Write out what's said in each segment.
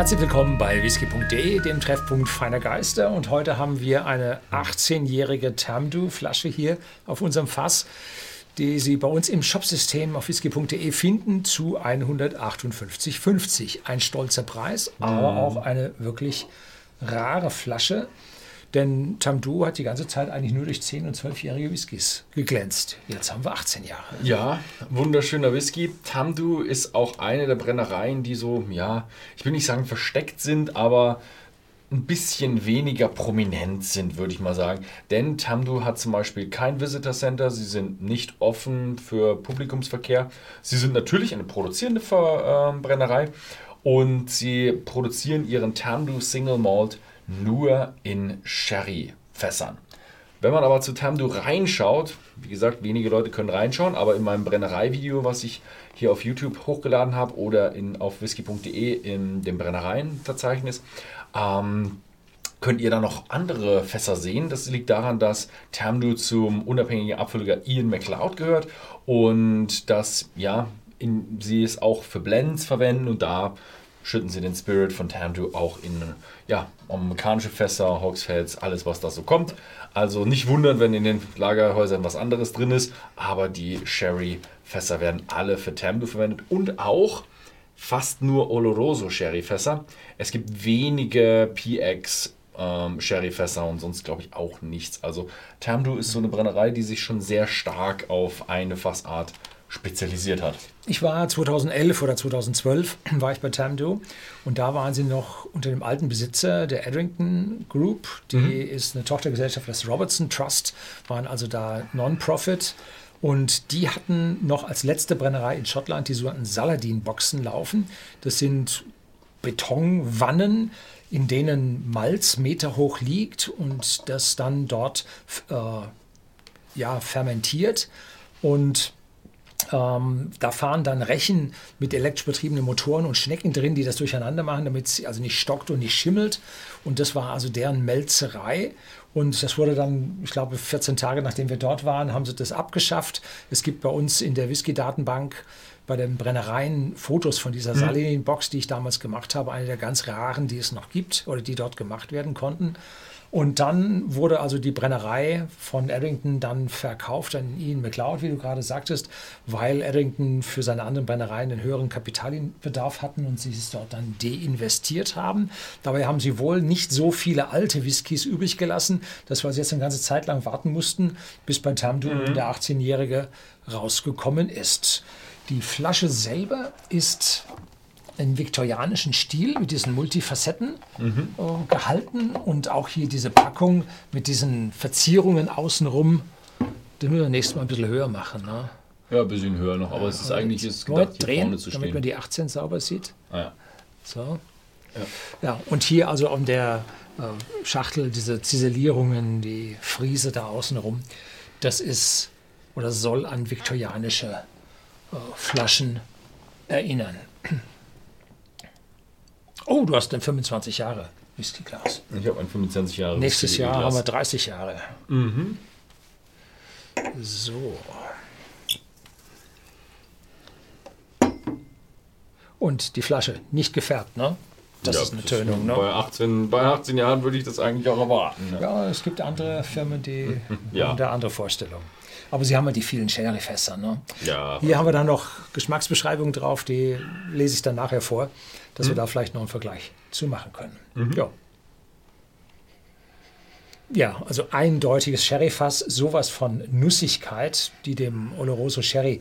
Herzlich willkommen bei whisky.de, dem Treffpunkt feiner Geister. Und heute haben wir eine 18-jährige Tamdu-Flasche hier auf unserem Fass, die Sie bei uns im Shopsystem auf whisky.de finden zu 158,50. Ein stolzer Preis, aber auch eine wirklich rare Flasche. Denn Tamdu hat die ganze Zeit eigentlich nur durch 10- und 12-jährige Whiskys geglänzt. Jetzt haben wir 18 Jahre. Ja, wunderschöner Whisky. Tamdu ist auch eine der Brennereien, die so, ja, ich will nicht sagen versteckt sind, aber ein bisschen weniger prominent sind, würde ich mal sagen. Denn Tamdu hat zum Beispiel kein Visitor Center, sie sind nicht offen für Publikumsverkehr. Sie sind natürlich eine produzierende Ver äh, Brennerei und sie produzieren ihren Tamdu Single Malt nur in Sherry-Fässern. Wenn man aber zu Tamdu reinschaut, wie gesagt, wenige Leute können reinschauen, aber in meinem Brennerei-Video, was ich hier auf YouTube hochgeladen habe oder in, auf whisky.de in dem Brennereien-Verzeichnis, ähm, könnt ihr da noch andere Fässer sehen. Das liegt daran, dass Tamdu zum unabhängigen Abfüller Ian McLeod gehört und dass ja, in, sie es auch für Blends verwenden und da schütten sie den Spirit von Tamdu auch in ja, amerikanische Fässer, Hogsheads, alles was da so kommt. Also nicht wundern, wenn in den Lagerhäusern was anderes drin ist, aber die Sherry-Fässer werden alle für Tamdu verwendet und auch fast nur Oloroso Sherry-Fässer. Es gibt wenige PX ähm, Sherry-Fässer und sonst glaube ich auch nichts. Also Tamdu ist so eine Brennerei, die sich schon sehr stark auf eine Fassart spezialisiert hat. Ich war 2011 oder 2012 war ich bei Tamdo und da waren sie noch unter dem alten Besitzer der Edrington Group. Die mhm. ist eine Tochtergesellschaft des Robertson Trust, waren also da Non-Profit. Und die hatten noch als letzte Brennerei in Schottland die sogenannten Saladin-Boxen laufen. Das sind Betonwannen, in denen Malz meterhoch liegt und das dann dort äh, ja, fermentiert. Und ähm, da fahren dann Rechen mit elektrisch betriebenen Motoren und Schnecken drin, die das durcheinander machen, damit es also nicht stockt und nicht schimmelt. Und das war also deren Melzerei. Und das wurde dann, ich glaube, 14 Tage nachdem wir dort waren, haben sie das abgeschafft. Es gibt bei uns in der Whisky-Datenbank bei den Brennereien Fotos von dieser mhm. Salinin-Box, die ich damals gemacht habe, eine der ganz raren, die es noch gibt oder die dort gemacht werden konnten. Und dann wurde also die Brennerei von Eddington dann verkauft an Ian McLeod, wie du gerade sagtest, weil Eddington für seine anderen Brennereien einen höheren Kapitalbedarf hatten und sie es dort dann deinvestiert haben. Dabei haben sie wohl nicht so viele alte Whiskys übrig gelassen, dass wir jetzt eine ganze Zeit lang warten mussten, bis bei Tamdu mhm. der 18-Jährige rausgekommen ist. Die Flasche selber ist einen viktorianischen Stil mit diesen Multifacetten mhm. äh, gehalten und auch hier diese Packung mit diesen Verzierungen außenrum. Den müssen wir nächstes Mal ein bisschen höher machen. Ne? Ja, ein bisschen höher noch, aber ja, es ist eigentlich ist gedacht, hier drehen, vorne zu stehen. damit man die 18 sauber sieht. Ah, ja. So. Ja. ja, und hier also an der äh, Schachtel diese Ziselierungen, die Friese da außenrum, das ist oder soll an viktorianische Flaschen erinnern. Oh, du hast dann 25 Jahre Whiskyglas. Ich habe ein 25 Jahre Nächstes Jahr haben wir 30 Jahre. Mhm. So. Und die Flasche nicht gefärbt, ne? Das ja, ist eine Tönung, ne? Bei 18, bei 18 Jahren würde ich das eigentlich auch erwarten. Ne? Ja, es gibt andere Firmen, die ja. haben da andere Vorstellungen. Aber sie haben ja die vielen Sherryfässer. Ne? Ja, Hier haben wir dann noch Geschmacksbeschreibungen drauf, die lese ich dann nachher vor, dass mhm. wir da vielleicht noch einen Vergleich zu machen können. Mhm. Ja. Ja, also eindeutiges Sherryfass, sowas von Nussigkeit, die dem Oloroso Sherry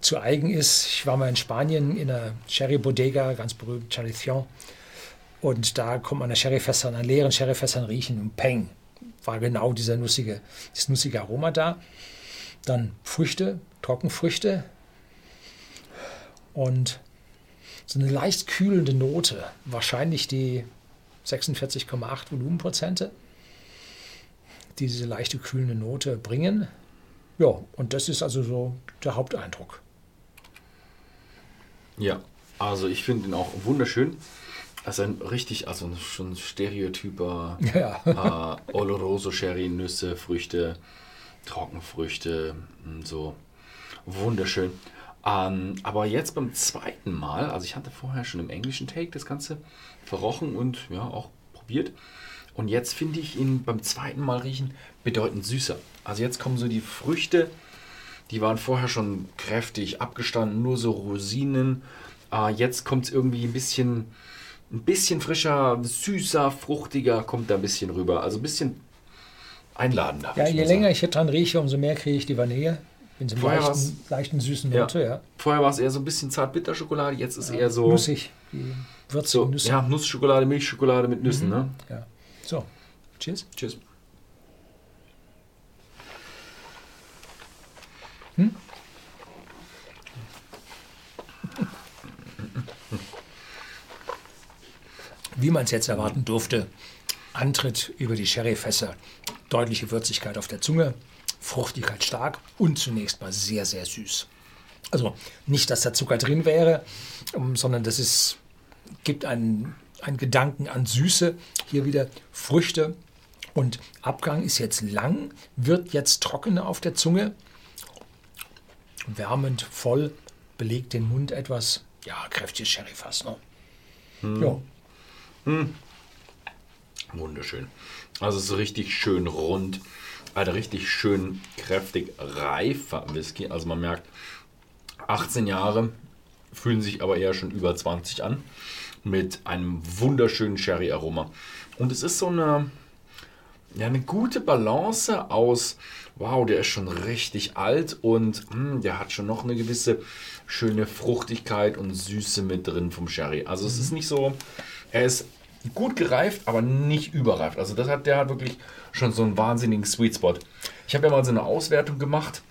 zu eigen ist. Ich war mal in Spanien in einer Sherry Bodega, ganz berühmt, Charition. Und da kommt man an Sherryfässern, an leeren Sherryfässern riechen und peng, war genau dieser nussige, das nussige Aroma da. Dann Früchte, Trockenfrüchte und so eine leicht kühlende Note, wahrscheinlich die 46,8 Volumenprozente, die diese leichte kühlende Note bringen. Ja, und das ist also so der Haupteindruck. Ja, also ich finde ihn auch wunderschön. Also ein richtig, also schon stereotyper ja. äh, Oloroso Sherry, Nüsse, Früchte, Trockenfrüchte, so wunderschön. Ähm, aber jetzt beim zweiten Mal, also ich hatte vorher schon im englischen Take das Ganze verrochen und ja auch probiert. Und jetzt finde ich ihn beim zweiten Mal riechen bedeutend süßer. Also jetzt kommen so die Früchte, die waren vorher schon kräftig abgestanden, nur so Rosinen. Äh, jetzt kommt es irgendwie ein bisschen, ein bisschen frischer, süßer, fruchtiger, kommt da ein bisschen rüber. Also ein bisschen einladender. Ja, je länger ich hier dran rieche, umso mehr kriege ich die Vanille. In so einem Vorher leichten, leichten, süßen Note, ja. Vorher war es eher so ein bisschen zart-bitter-Schokolade, jetzt ist ja. eher so. Nussig, die würzige so, Nüsse. Ja, Nussschokolade, Milchschokolade mit Nüssen, Mhm. ne? Ja. So, cheers. Tschüss. Wie man es jetzt erwarten durfte, Antritt über die Sherryfässer, deutliche Würzigkeit auf der Zunge, Fruchtigkeit stark und zunächst mal sehr, sehr süß. Also nicht, dass da Zucker drin wäre, ähm, sondern das ist, gibt einen, einen Gedanken an Süße. Hier wieder Früchte und Abgang ist jetzt lang, wird jetzt trockener auf der Zunge, wärmend, voll, belegt den Mund etwas. Ja, kräftiges Sherryfass. Ne? Ja. Wunderschön. Also es ist richtig schön rund, ein richtig schön kräftig reifer Whisky. Also man merkt, 18 Jahre fühlen sich aber eher schon über 20 an mit einem wunderschönen Sherry-Aroma. Und es ist so eine, ja, eine gute Balance aus, wow, der ist schon richtig alt und mh, der hat schon noch eine gewisse schöne Fruchtigkeit und Süße mit drin vom Sherry. Also es ist nicht so, er ist gut gereift, aber nicht überreift. Also das hat der hat wirklich schon so einen wahnsinnigen Sweet Spot. Ich habe ja mal so eine Auswertung gemacht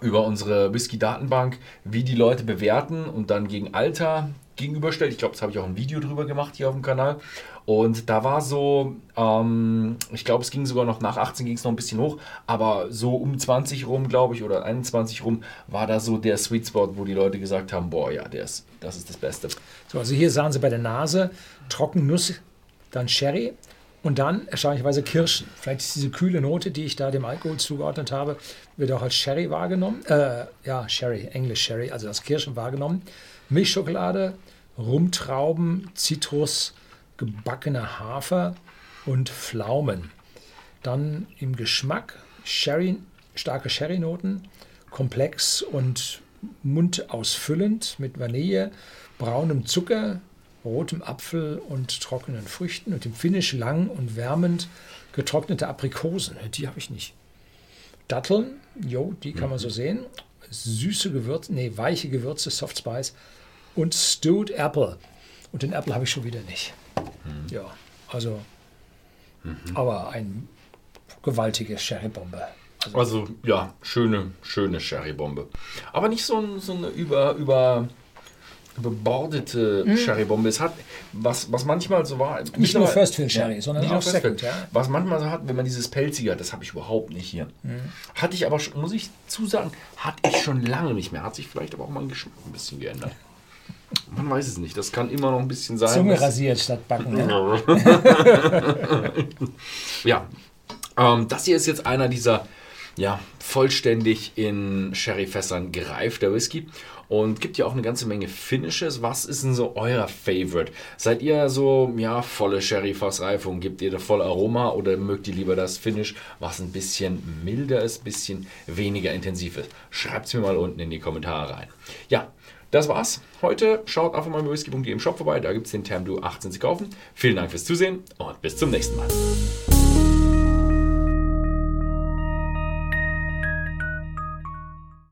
über unsere Whisky-Datenbank, wie die Leute bewerten und dann gegen Alter gegenüberstellt. Ich glaube, das habe ich auch ein Video drüber gemacht hier auf dem Kanal. Und da war so, ähm, ich glaube, es ging sogar noch nach 18 ging es noch ein bisschen hoch, aber so um 20 rum, glaube ich, oder 21 rum, war da so der Sweet Spot, wo die Leute gesagt haben, boah, ja, der ist, das ist das Beste. So, also hier sahen Sie bei der Nase Trockennuss, dann Sherry und dann erstaunlicherweise Kirschen. Vielleicht ist diese kühle Note, die ich da dem Alkohol zugeordnet habe, wird auch als Sherry wahrgenommen. Äh, ja, Sherry, Englisch Sherry, also als Kirschen wahrgenommen. Milchschokolade, Rumtrauben, Zitrus, gebackener Hafer und Pflaumen. Dann im Geschmack Sherry, starke Sherry-Noten, komplex und mundausfüllend mit Vanille, braunem Zucker, rotem Apfel und trockenen Früchten und im Finish lang und wärmend getrocknete Aprikosen. Die habe ich nicht. Datteln, jo, die kann man so sehen. Süße Gewürze, nee, weiche Gewürze, Soft Spice und Stewed Apple. Und den Apple habe ich schon wieder nicht. Ja, also, aber ein gewaltige Sherrybombe. Also, Also ja, schöne, schöne Sherry-Bombe. Aber nicht so, ein, so eine über, über, überbordete Sherry-Bombe. Es hat, was, was manchmal so war. Mhm. nicht nur First Fill Sherry, sondern nicht auch Second. Ja. Was manchmal so hat, wenn man dieses Pelzige hat, das habe ich überhaupt nicht hier. Hatte ich aber, schon, muss ich zusagen, hatte ich schon lange nicht mehr. Hat sich vielleicht aber auch mein Geschmack ein bisschen geändert. Man weiß es nicht. Das kann immer noch ein bisschen sein. Zunge rasiert statt backen. Ne? ja, ähm, das hier ist jetzt einer dieser ja, vollständig in Sherryfässern gereifter Whisky und gibt ja auch eine ganze Menge Finishes. Was ist denn so euer Favorite? Seid ihr so, ja, volle Sherryfassreifung? Gebt ihr da voll Aroma oder mögt ihr lieber das Finish, was ein bisschen milder ist, bisschen weniger intensiv ist? Schreibt es mir mal unten in die Kommentare rein. Ja, das war's. Heute schaut einfach mal bei whisky.de im Shop vorbei. Da gibt es den Tamdu 18 zu kaufen. Vielen Dank fürs Zusehen und bis zum nächsten Mal.